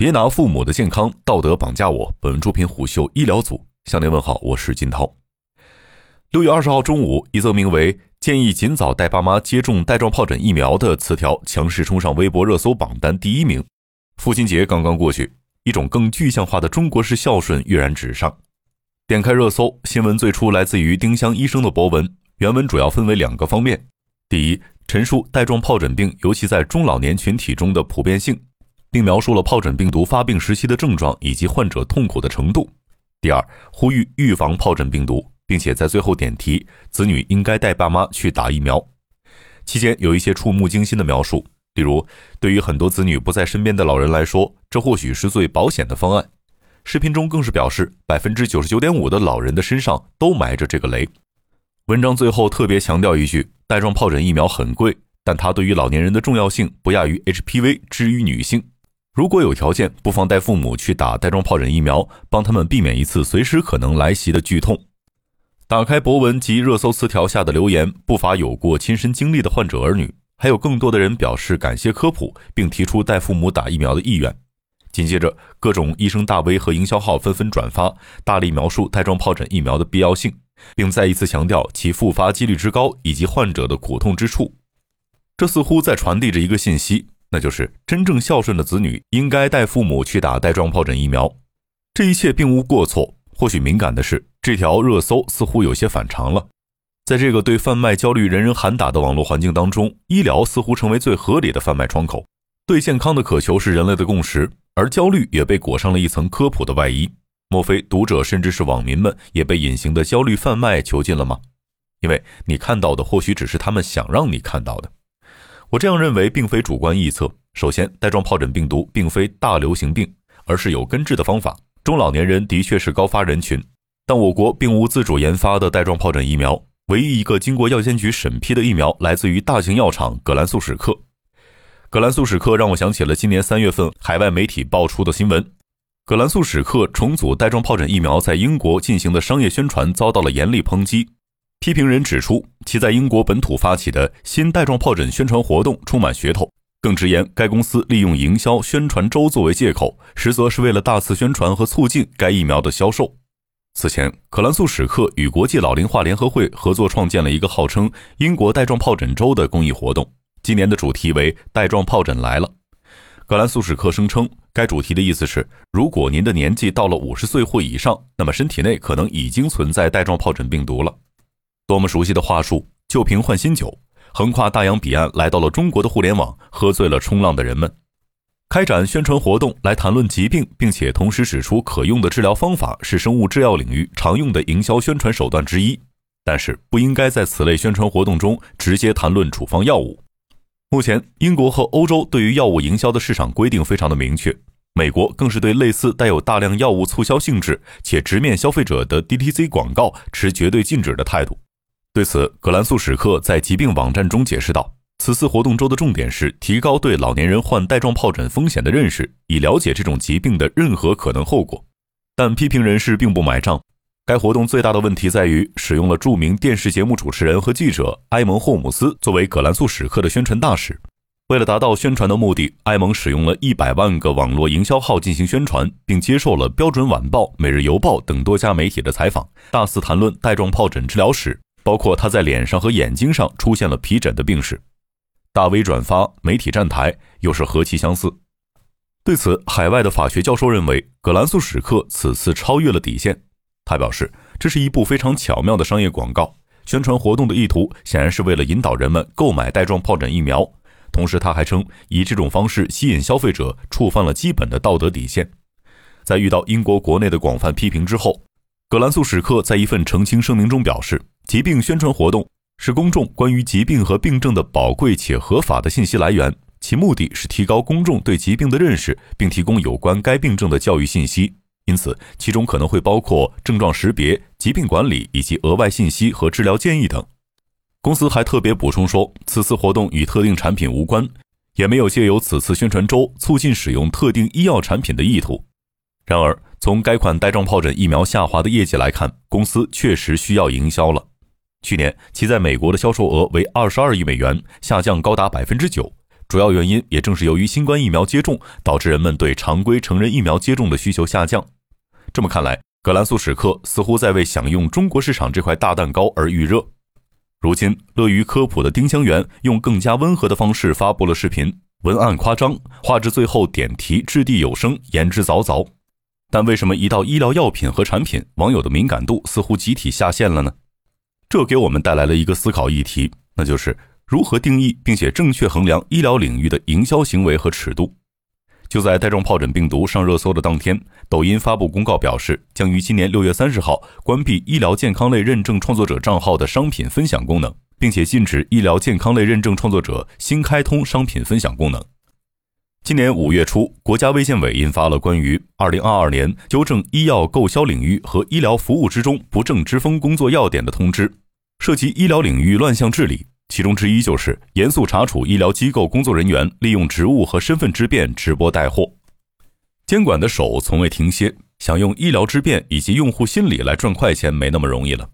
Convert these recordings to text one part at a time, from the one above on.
别拿父母的健康道德绑架我。本文出品虎嗅医疗组向您问好，我是金涛。六月二十号中午，一则名为“建议尽早带爸妈接种带状疱疹疫苗”的词条强势冲上微博热搜榜单第一名。父亲节刚刚过去，一种更具象化的中国式孝顺跃然纸上。点开热搜，新闻最初来自于丁香医生的博文，原文主要分为两个方面：第一，陈述带状疱疹病尤其在中老年群体中的普遍性。并描述了疱疹病毒发病时期的症状以及患者痛苦的程度。第二，呼吁预防疱疹病毒，并且在最后点题，子女应该带爸妈去打疫苗。期间有一些触目惊心的描述，例如，对于很多子女不在身边的老人来说，这或许是最保险的方案。视频中更是表示，百分之九十九点五的老人的身上都埋着这个雷。文章最后特别强调一句：带状疱疹疫苗很贵，但它对于老年人的重要性不亚于 HPV 之于女性。如果有条件，不妨带父母去打带状疱疹疫苗，帮他们避免一次随时可能来袭的剧痛。打开博文及热搜词条下的留言，不乏有过亲身经历的患者儿女，还有更多的人表示感谢科普，并提出带父母打疫苗的意愿。紧接着，各种医生大 V 和营销号纷纷转发，大力描述带状疱疹疫苗的必要性，并再一次强调其复发几率之高以及患者的苦痛之处。这似乎在传递着一个信息。那就是真正孝顺的子女应该带父母去打带状疱疹疫苗，这一切并无过错。或许敏感的是，这条热搜似乎有些反常了。在这个对贩卖焦虑人人喊打的网络环境当中，医疗似乎成为最合理的贩卖窗口。对健康的渴求是人类的共识，而焦虑也被裹上了一层科普的外衣。莫非读者甚至是网民们也被隐形的焦虑贩卖囚禁了吗？因为你看到的或许只是他们想让你看到的。我这样认为，并非主观臆测。首先，带状疱疹病毒并非大流行病，而是有根治的方法。中老年人的确是高发人群，但我国并无自主研发的带状疱疹疫苗。唯一一个经过药监局审批的疫苗，来自于大型药厂葛兰素史克。葛兰素史克让我想起了今年三月份海外媒体爆出的新闻：葛兰素史克重组带状疱疹疫苗在英国进行的商业宣传遭到了严厉抨击。批评人指出，其在英国本土发起的新带状疱疹宣传活动充满噱头，更直言该公司利用营销宣传周作为借口，实则是为了大肆宣传和促进该疫苗的销售。此前，可兰素史克与国际老龄化联合会合作创建了一个号称“英国带状疱疹周”的公益活动，今年的主题为“带状疱疹来了”。葛兰素史克声称，该主题的意思是，如果您的年纪到了五十岁或以上，那么身体内可能已经存在带状疱疹病毒了。多么熟悉的话术！旧瓶换新酒，横跨大洋彼岸来到了中国的互联网，喝醉了冲浪的人们。开展宣传活动来谈论疾病，并且同时指出可用的治疗方法，是生物制药领域常用的营销宣传手段之一。但是不应该在此类宣传活动中直接谈论处方药物。目前，英国和欧洲对于药物营销的市场规定非常的明确，美国更是对类似带有大量药物促销性质且直面消费者的 DTC 广告持绝对禁止的态度。对此，葛兰素史克在疾病网站中解释道：“此次活动周的重点是提高对老年人患带状疱疹风险的认识，以了解这种疾病的任何可能后果。”但批评人士并不买账。该活动最大的问题在于使用了著名电视节目主持人和记者埃蒙·霍姆斯作为葛兰素史克的宣传大使。为了达到宣传的目的，埃蒙使用了一百万个网络营销号进行宣传，并接受了《标准晚报》《每日邮报》等多家媒体的采访，大肆谈论带状疱疹治疗史。包括他在脸上和眼睛上出现了皮疹的病史，大 V 转发，媒体站台，又是何其相似。对此，海外的法学教授认为，葛兰素史克此次超越了底线。他表示，这是一部非常巧妙的商业广告，宣传活动的意图显然是为了引导人们购买带状疱疹疫苗。同时，他还称，以这种方式吸引消费者，触犯了基本的道德底线。在遇到英国国内的广泛批评之后，葛兰素史克在一份澄清声明中表示。疾病宣传活动是公众关于疾病和病症的宝贵且合法的信息来源，其目的是提高公众对疾病的认识，并提供有关该病症的教育信息。因此，其中可能会包括症状识别、疾病管理以及额外信息和治疗建议等。公司还特别补充说，此次活动与特定产品无关，也没有借由此次宣传周促进使用特定医药产品的意图。然而，从该款带状疱疹疫苗下滑的业绩来看，公司确实需要营销了。去年，其在美国的销售额为二十二亿美元，下降高达百分之九，主要原因也正是由于新冠疫苗接种导致人们对常规成人疫苗接种的需求下降。这么看来，葛兰素史克似乎在为享用中国市场这块大蛋糕而预热。如今，乐于科普的丁香园用更加温和的方式发布了视频，文案夸张，画质最后点题掷地有声，言之凿凿。但为什么一到医疗药品和产品，网友的敏感度似乎集体下线了呢？这给我们带来了一个思考议题，那就是如何定义并且正确衡量医疗领域的营销行为和尺度。就在带状疱疹病毒上热搜的当天，抖音发布公告表示，将于今年六月三十号关闭医疗健康类认证创作者账号的商品分享功能，并且禁止医疗健康类认证创作者新开通商品分享功能。今年五月初，国家卫健委印发了关于二零二二年纠正医药购销领域和医疗服务之中不正之风工作要点的通知，涉及医疗领域乱象治理，其中之一就是严肃查处医疗机构工作人员利用职务和身份之便直播带货。监管的手从未停歇，想用医疗之便以及用户心理来赚快钱没那么容易了。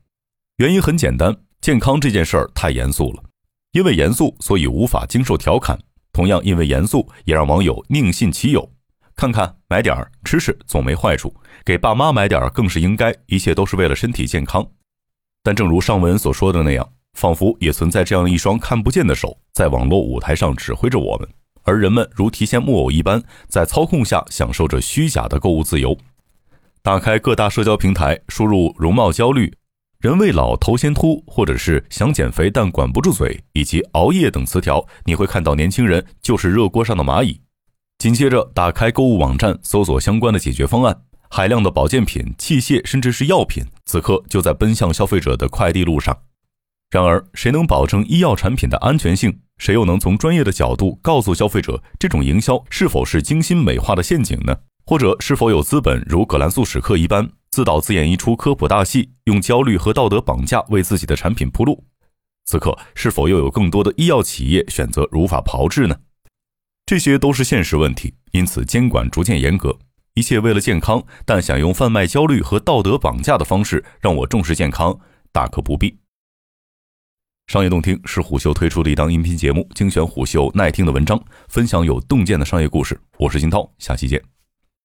原因很简单，健康这件事儿太严肃了，因为严肃，所以无法经受调侃。同样，因为严肃，也让网友宁信其有。看看买点儿吃吃总没坏处，给爸妈买点儿更是应该，一切都是为了身体健康。但正如上文所说的那样，仿佛也存在这样一双看不见的手，在网络舞台上指挥着我们，而人们如提线木偶一般，在操控下享受着虚假的购物自由。打开各大社交平台，输入“容貌焦虑”。人未老头先秃，或者是想减肥但管不住嘴，以及熬夜等词条，你会看到年轻人就是热锅上的蚂蚁。紧接着，打开购物网站，搜索相关的解决方案，海量的保健品、器械，甚至是药品，此刻就在奔向消费者的快递路上。然而，谁能保证医药产品的安全性？谁又能从专业的角度告诉消费者，这种营销是否是精心美化的陷阱呢？或者是否有资本如葛兰素史克一般？自导自演一出科普大戏，用焦虑和道德绑架为自己的产品铺路。此刻，是否又有更多的医药企业选择如法炮制呢？这些都是现实问题，因此监管逐渐严格。一切为了健康，但想用贩卖焦虑和道德绑架的方式让我重视健康，大可不必。商业洞听是虎嗅推出的一档音频节目，精选虎嗅耐听的文章，分享有洞见的商业故事。我是金涛，下期见。